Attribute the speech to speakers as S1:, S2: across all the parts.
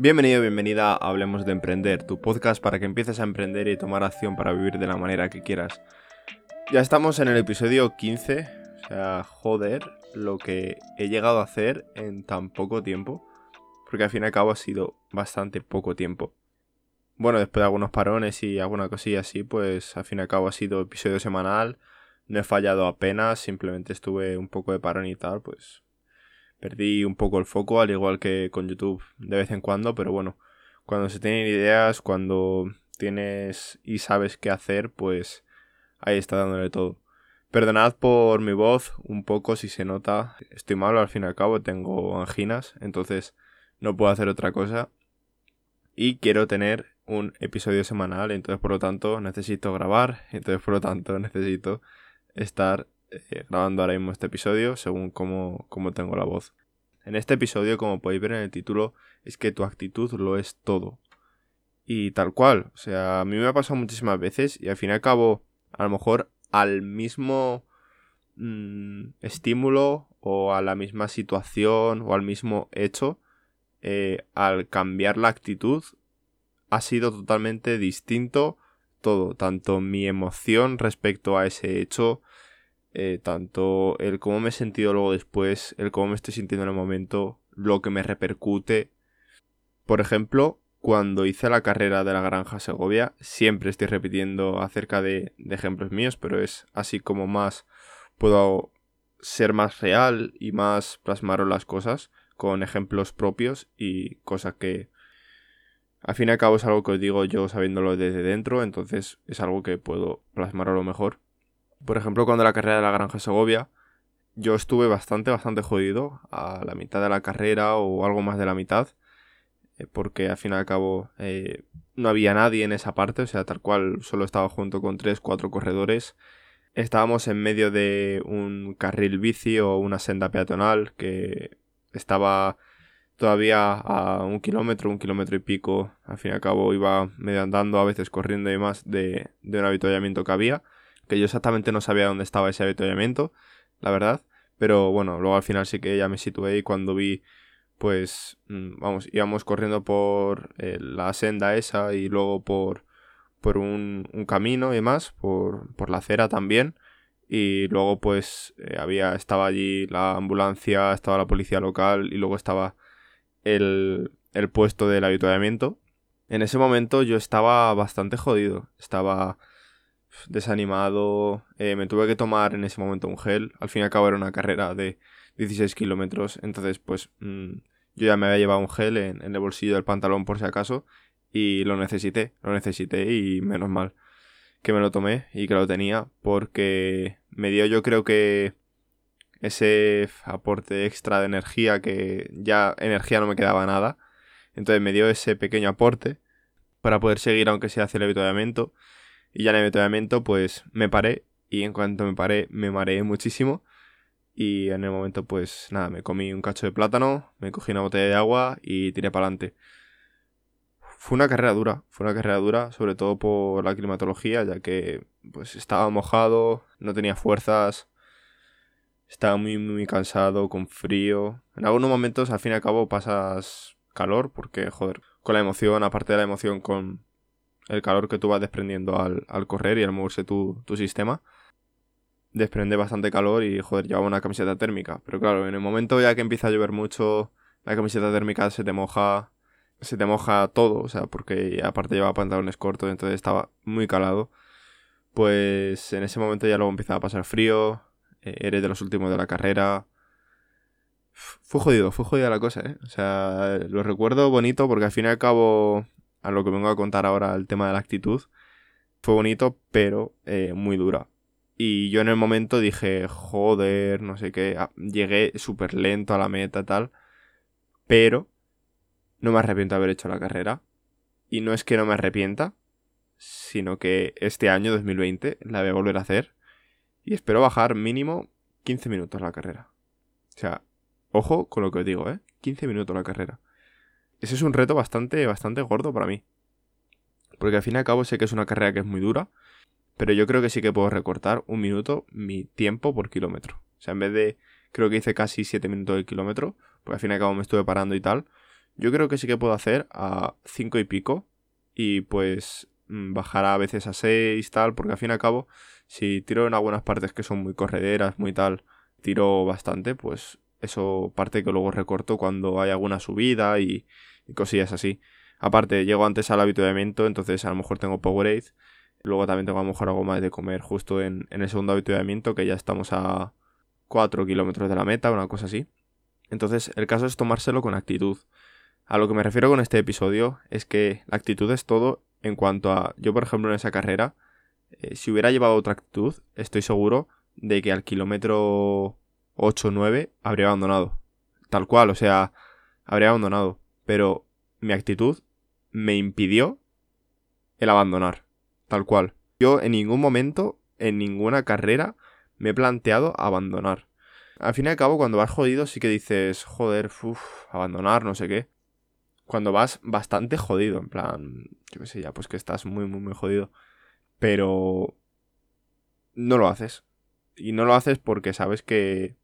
S1: Bienvenido, bienvenida a Hablemos de Emprender, tu podcast para que empieces a emprender y tomar acción para vivir de la manera que quieras. Ya estamos en el episodio 15, o sea, joder, lo que he llegado a hacer en tan poco tiempo, porque al fin y al cabo ha sido bastante poco tiempo. Bueno, después de algunos parones y alguna cosilla así, pues al fin y al cabo ha sido episodio semanal, no he fallado apenas, simplemente estuve un poco de parón y tal, pues perdí un poco el foco, al igual que con YouTube de vez en cuando, pero bueno, cuando se tienen ideas, cuando tienes y sabes qué hacer, pues ahí está dándole todo. Perdonad por mi voz un poco si se nota, estoy malo al fin y al cabo, tengo anginas, entonces no puedo hacer otra cosa. Y quiero tener un episodio semanal, entonces por lo tanto necesito grabar, entonces por lo tanto necesito estar eh, grabando ahora mismo este episodio según cómo, cómo tengo la voz. En este episodio, como podéis ver en el título, es que tu actitud lo es todo. Y tal cual, o sea, a mí me ha pasado muchísimas veces y al fin y al cabo, a lo mejor al mismo mm, estímulo o a la misma situación o al mismo hecho, eh, al cambiar la actitud, ha sido totalmente distinto todo, tanto mi emoción respecto a ese hecho, eh, tanto el cómo me he sentido luego después, el cómo me estoy sintiendo en el momento, lo que me repercute. Por ejemplo, cuando hice la carrera de la granja Segovia, siempre estoy repitiendo acerca de, de ejemplos míos, pero es así como más puedo ser más real y más plasmar las cosas con ejemplos propios y cosas que al fin y al cabo es algo que os digo yo sabiéndolo desde dentro, entonces es algo que puedo plasmar a lo mejor por ejemplo, cuando la carrera de la Granja Segovia, yo estuve bastante, bastante jodido a la mitad de la carrera o algo más de la mitad, eh, porque al fin y al cabo eh, no había nadie en esa parte, o sea, tal cual solo estaba junto con tres, cuatro corredores. Estábamos en medio de un carril bici o una senda peatonal que estaba todavía a un kilómetro, un kilómetro y pico. Al fin y al cabo iba medio andando, a veces corriendo y más de, de un avituallamiento que había que yo exactamente no sabía dónde estaba ese avituallamiento, la verdad, pero bueno, luego al final sí que ya me situé y cuando vi, pues, mm, vamos, íbamos corriendo por eh, la senda esa y luego por, por un, camino y demás, por, por la acera también, y luego pues eh, había, estaba allí la ambulancia, estaba la policía local y luego estaba el, el puesto del avituallamiento. En ese momento yo estaba bastante jodido, estaba desanimado. Eh, me tuve que tomar en ese momento un gel. Al fin y al cabo era una carrera de 16 kilómetros. Entonces, pues mm, yo ya me había llevado un gel en, el bolsillo del pantalón por si acaso. Y lo necesité, lo necesité y menos mal que me lo tomé y que lo tenía. Porque me dio yo creo que ese aporte extra de energía que ya energía no me quedaba nada. Entonces me dio ese pequeño aporte para poder seguir aunque sea el avituallamiento y ya en el entrenamiento, pues me paré. Y en cuanto me paré, me mareé muchísimo. Y en el momento, pues nada, me comí un cacho de plátano, me cogí una botella de agua y tiré para adelante. Fue una carrera dura, fue una carrera dura, sobre todo por la climatología, ya que pues estaba mojado, no tenía fuerzas, estaba muy muy cansado, con frío. En algunos momentos al fin y al cabo pasas calor, porque joder, con la emoción, aparte de la emoción con, el calor que tú vas desprendiendo al, correr y al moverse tu, sistema, desprende bastante calor y, joder, lleva una camiseta térmica. Pero claro, en el momento ya que empieza a llover mucho, la camiseta térmica se te moja, se te moja todo, o sea, porque aparte lleva pantalones cortos, entonces estaba muy calado. Pues en ese momento ya luego empieza a pasar frío, eh, eres de los últimos de la carrera. Fue jodido, fue jodida la cosa, ¿eh? O sea, lo recuerdo bonito porque al fin y al cabo a lo que vengo a contar ahora, el tema de la actitud, fue bonito, pero eh, muy dura. Y yo en el momento dije, joder, no sé qué, ah, llegué súper lento a la meta, tal, pero no me arrepiento de haber hecho la carrera. Y no es que no me arrepienta, sino que este año, 2020, la voy a volver a hacer. Y espero bajar mínimo 15 minutos la carrera. O sea, ojo con lo que os digo, ¿eh? 15 minutos la carrera ese es un reto bastante, bastante gordo para mí. Porque al fin y al cabo sé que es una carrera que es muy dura, pero yo creo que sí que puedo recortar un minuto mi tiempo por kilómetro. O sea, en vez de, creo que hice casi 7 minutos de kilómetro, porque al fin y al cabo me estuve parando y tal, yo creo que sí que puedo hacer a 5 y pico. Y pues mm, bajar a veces a 6, tal, porque al fin y al cabo, si tiro en algunas partes que son muy correderas, muy tal, tiro bastante, pues eso parte que luego recorto cuando hay alguna subida y, cosillas así. Aparte, llego antes al habituamiento, entonces a lo mejor tengo Powerade. Luego también tengo a lo mejor algo más de comer justo en, en el segundo habituamiento, que ya estamos a 4 kilómetros de la meta, una cosa así. Entonces, el caso es tomárselo con actitud. A lo que me refiero con este episodio es que la actitud es todo en cuanto a, yo por ejemplo en esa carrera, eh, si hubiera llevado otra actitud, estoy seguro de que al kilómetro 8 9 habría abandonado. Tal cual, o sea, habría abandonado. Pero mi actitud me impidió el abandonar. Tal cual. Yo en ningún momento, en ninguna carrera, me he planteado abandonar. Al fin y al cabo, cuando vas jodido, sí que dices, joder, uff, abandonar, no sé qué. Cuando vas bastante jodido, en plan, yo qué sé, ya pues que estás muy, muy, muy jodido. Pero no lo haces. Y no lo haces porque sabes que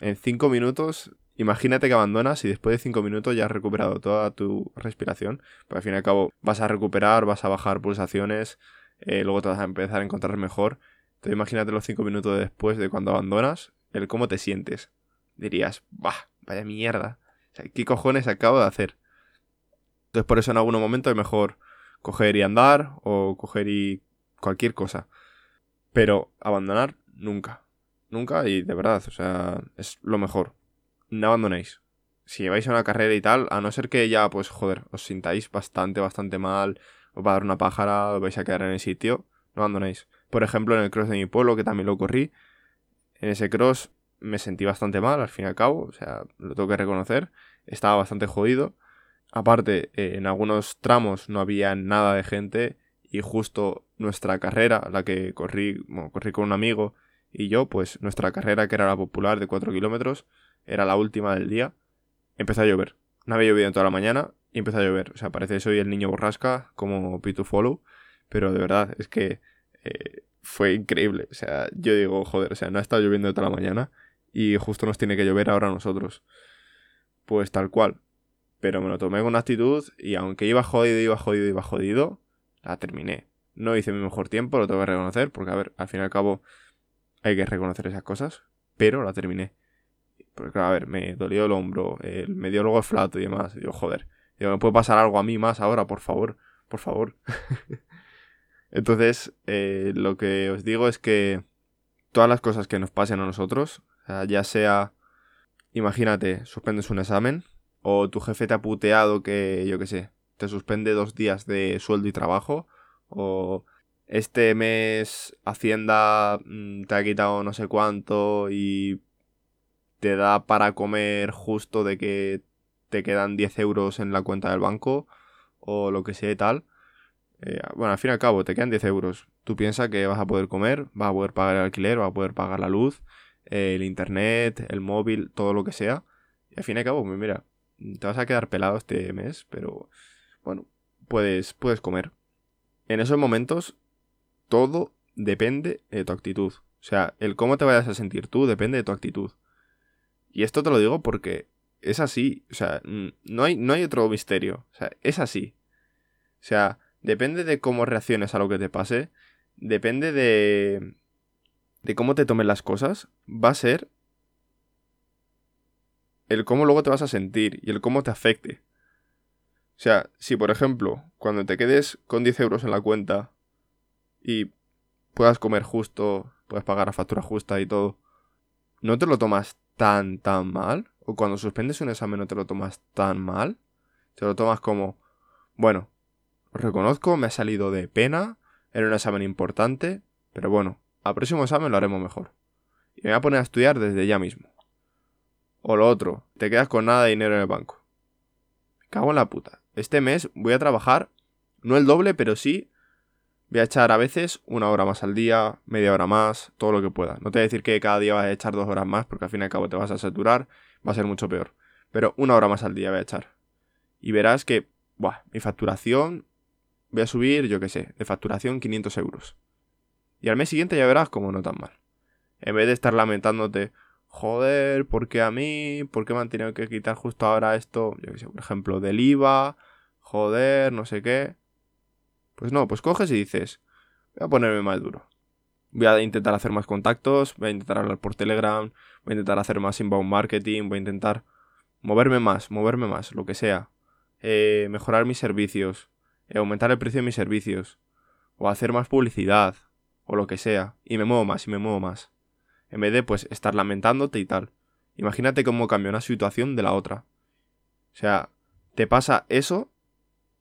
S1: en 5 minutos, imagínate que abandonas y después de 5 minutos ya has recuperado toda tu respiración. Pues al fin y al cabo vas a recuperar, vas a bajar pulsaciones, eh, luego te vas a empezar a encontrar mejor. Entonces imagínate los 5 minutos después de cuando abandonas, el cómo te sientes. Dirías, bah, vaya mierda. ¿qué cojones acabo de hacer? Entonces por eso en algún momento es mejor coger y andar o coger y cualquier cosa. Pero abandonar nunca. Nunca y de verdad, o sea, es lo mejor. No abandonéis. Si vais a una carrera y tal, a no ser que ya, pues, joder, os sintáis bastante, bastante mal, os va a dar una pájara, os vais a quedar en el sitio, no abandonéis. Por ejemplo, en el cross de mi pueblo, que también lo corrí, en ese cross me sentí bastante mal, al fin y al cabo, o sea, lo tengo que reconocer, estaba bastante jodido. Aparte, eh, en algunos tramos no había nada de gente y justo nuestra carrera, la que corrí, corrí con un amigo y yo, pues nuestra carrera, que era la popular de 4 kilómetros, era la última del día, empezó a llover. No había llovido en toda la mañana y empezó a llover. O sea, parece soy el niño borrasca como P2 Follow, pero de verdad es que eh, fue increíble. O sea, yo digo, joder, o sea, no ha estado lloviendo toda la mañana y justo nos tiene que llover ahora a nosotros. Pues tal cual. Pero me lo tomé con actitud y aunque iba jodido, iba jodido, iba jodido, la terminé. No hice mi mejor tiempo, lo tengo que reconocer, porque a ver, al fin y al cabo hay que reconocer esas cosas, pero la terminé. Porque, a ver, me dolió el hombro, me dio luego flato y demás. Digo, joder, digo, ¿me puede pasar algo a mí más ahora, por favor? Por favor. Entonces, eh, lo que os digo es que todas las cosas que nos pasen a nosotros, ya sea, imagínate, suspendes un examen, o tu jefe te ha puteado que, yo qué sé, te suspende dos días de sueldo y trabajo, o este mes Hacienda mm, te ha quitado no sé cuánto y te da para comer justo de que te quedan 10 euros en la cuenta del banco o lo que sea y tal. Eh, bueno, al fin y al cabo, te quedan 10 euros. Tú piensas que vas a poder comer, vas a poder pagar el alquiler, vas a poder pagar la luz, el internet, el móvil, todo lo que sea. Y al fin y al cabo, pues mira, te vas a quedar pelado este mes, pero bueno, puedes, puedes comer. En esos momentos todo depende de tu actitud. O sea, el cómo te vayas a sentir tú depende de tu actitud. Y esto te lo digo porque es así. O sea, no hay, no hay otro misterio. O sea, es así. O sea, depende de cómo reacciones a lo que te pase. Depende de. de cómo te tomes las cosas. Va a ser. el cómo luego te vas a sentir y el cómo te afecte. O sea, si por ejemplo, cuando te quedes con 10 euros en la cuenta y puedas comer justo, puedas pagar la factura justa y todo, ¿no te lo tomas tan, tan mal? ¿O cuando suspendes un examen no te lo tomas tan mal? Te lo tomas como, bueno, reconozco, me ha salido de pena, era un examen importante, pero bueno, al próximo examen lo haremos mejor. Y me voy a poner a estudiar desde ya mismo. O lo otro, te quedas con nada de dinero en el banco. Me cago en la puta. Este mes voy a trabajar, no el doble, pero sí Voy a echar a veces una hora más al día, media hora más, todo lo que pueda. No te voy a decir que cada día vas a echar dos horas más, porque al fin y al cabo te vas a saturar, va a ser mucho peor. Pero una hora más al día voy a echar. Y verás que, buah, mi facturación, voy a subir, yo qué sé, de facturación 500 euros. Y al mes siguiente ya verás como no tan mal. En vez de estar lamentándote, joder, ¿por qué a mí? ¿Por qué me han tenido que quitar justo ahora esto? Yo qué sé, por ejemplo, del IVA, joder, no sé qué. Pues no, pues coges y dices, voy a ponerme más duro. Voy a intentar hacer más contactos, voy a intentar hablar por Telegram, voy a intentar hacer más inbound marketing, voy a intentar moverme más, moverme más, lo que sea. Eh, mejorar mis servicios, eh, aumentar el precio de mis servicios, o hacer más publicidad, o lo que sea. Y me muevo más, y me muevo más. En vez de, pues, estar lamentándote y tal. Imagínate cómo cambia una situación de la otra. O sea, te pasa eso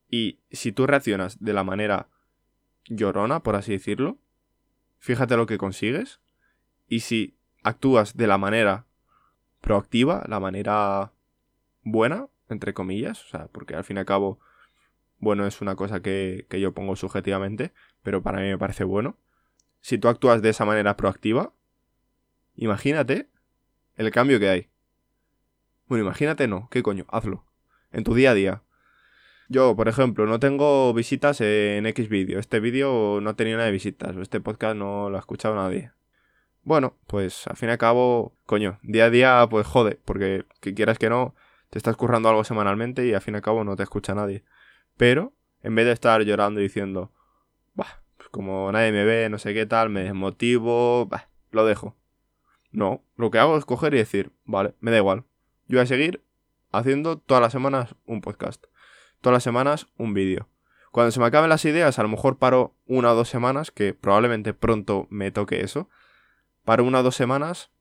S1: y si tú reaccionas de la manera llorona, por así decirlo, fíjate lo que consigues. Y si actúas de la manera proactiva, la manera buena, entre comillas, o sea, porque al fin y al cabo, bueno, es una cosa que, que yo pongo subjetivamente, pero para mí me parece bueno. Si tú actúas de esa manera proactiva, imagínate el cambio que hay. Bueno, imagínate no, ¿qué coño? Hazlo. En tu día a día. Yo, por ejemplo, no tengo visitas en X vídeo. Este vídeo no tenía nada de visitas. Este podcast no lo ha escuchado nadie. Bueno, pues al fin y al cabo, coño, día a día, pues jode, porque que quieras que no, te estás currando algo semanalmente y al fin y al cabo no te escucha nadie. Pero, en vez de estar llorando y diciendo, bah, pues como nadie me ve, no sé qué tal, me desmotivo, bah, lo dejo. No, lo que hago es coger y decir, vale, me da igual. Yo voy a seguir haciendo todas las semanas un podcast todas las semanas un vídeo. Cuando se me acaben las ideas, a lo mejor paro una o dos semanas, que probablemente pronto me toque eso. Paro una o dos semanas,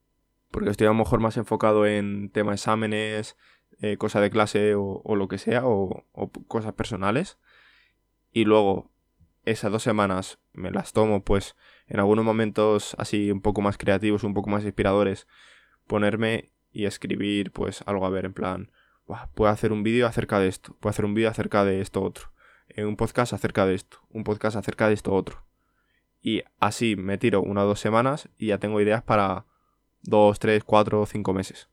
S1: porque estoy a lo mejor más enfocado en tema exámenes, eh, cosa de clase o, lo que sea, o, o cosas personales. Y luego, esas dos semanas me las tomo, pues, en algunos momentos así un poco más creativos, un poco más inspiradores, ponerme y escribir, pues, algo a ver, en plan, puedo hacer un vídeo acerca de esto, puedo hacer un vídeo acerca de esto otro, eh, un podcast acerca de esto, un podcast acerca de esto otro. Y así me tiro una o dos semanas y ya tengo ideas para dos, tres, cuatro cinco meses.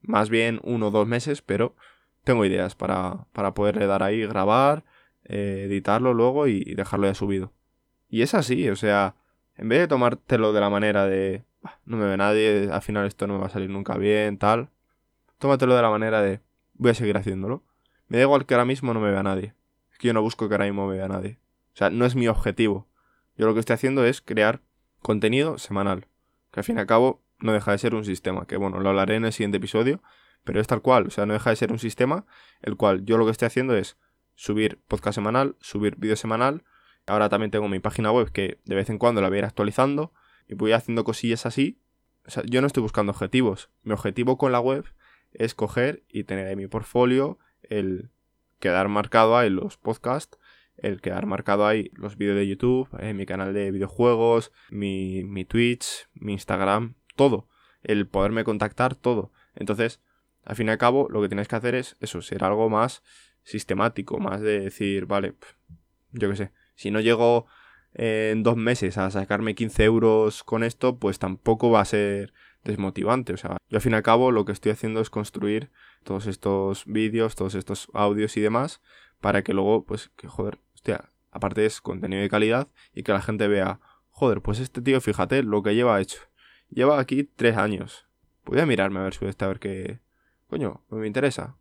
S1: Más bien uno o dos meses, pero tengo ideas para, para poderle dar ahí, grabar, eh, editarlo luego y dejarlo ya subido. Y es así, o sea, en vez de tomártelo de la manera de no me ve nadie, al final esto no me va a salir nunca bien, tal, tómatelo de la manera de voy a seguir haciéndolo. Me da igual que ahora mismo no me vea nadie. Es que yo no busco que ahora mismo me vea nadie. O sea, no es mi objetivo. Yo lo que estoy haciendo es crear contenido semanal. Que al fin y al cabo no deja de ser un sistema. Que bueno, lo hablaré en el siguiente episodio. Pero es tal cual. O sea, no deja de ser un sistema. El cual yo lo que estoy haciendo es subir podcast semanal, subir vídeo semanal. Ahora también tengo mi página web que de vez en cuando la voy a ir actualizando. Y voy haciendo cosillas así. O sea, yo no estoy buscando objetivos. Mi objetivo con la web es coger y tener en mi portfolio el quedar marcado ahí los podcasts, el quedar marcado ahí los vídeos de YouTube, en mi canal de videojuegos, mi, mi Twitch, mi Instagram, todo. El poderme contactar, todo. Entonces, al fin y al cabo, lo que tienes que hacer es eso, ser algo más sistemático, más de decir, vale, yo qué sé, si no llego en dos meses a sacarme 15 euros con esto, pues tampoco va a ser desmotivante. O sea, yo al fin y al cabo lo que estoy haciendo es construir todos estos vídeos, todos estos audios y demás, para que luego, pues, que joder, hostia, aparte es contenido de calidad y que la gente vea, joder, pues este tío, fíjate lo que lleva hecho. Lleva aquí tres años. Voy a mirarme a ver si este a ver qué. Coño, me interesa.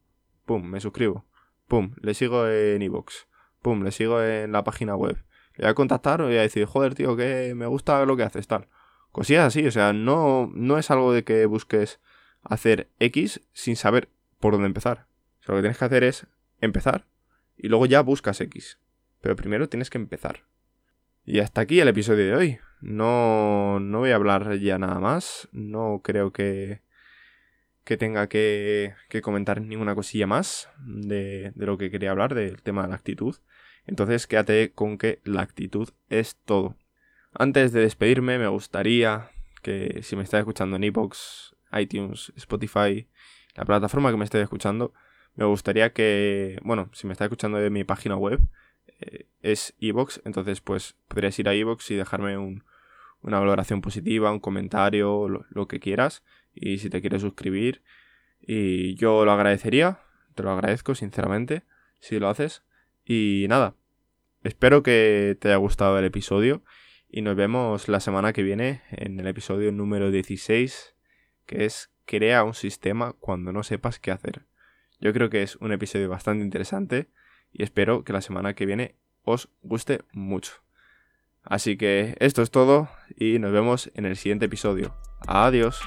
S1: Pum, me suscribo. Pum, le sigo en iVoox. Pum, le sigo en la página web. Le voy a contactar y voy a decir, joder, tío, que me gusta lo que haces, tal. Cosillas así, o sea, no, no es algo de que busques hacer X sin saber por dónde empezar. O sea, lo que tienes que hacer es empezar y luego ya buscas X. Pero primero tienes que empezar. Y hasta aquí el episodio de hoy. No, no voy a hablar ya nada más. No creo que, que tenga que, que comentar ninguna cosilla más de, de lo que quería hablar, del tema de la actitud. Entonces quédate con que la actitud es todo. Antes de despedirme, me gustaría que si me estás escuchando en iBox, iTunes, Spotify, la plataforma que me estés escuchando, me gustaría que, bueno, si me estás escuchando de mi página web, eh, es iBox, entonces pues podrías ir a iBox y dejarme una valoración positiva, un comentario, lo que quieras, y si te quieres suscribir, y yo lo agradecería, te lo agradezco sinceramente, si lo haces, y nada, espero que te haya gustado el episodio y nos vemos la semana que viene en el episodio número 16, que es crea un sistema cuando no sepas qué hacer. Yo creo que es un episodio bastante interesante y espero que la semana que viene os guste mucho. Así que esto es todo y nos vemos en el siguiente episodio. Adiós.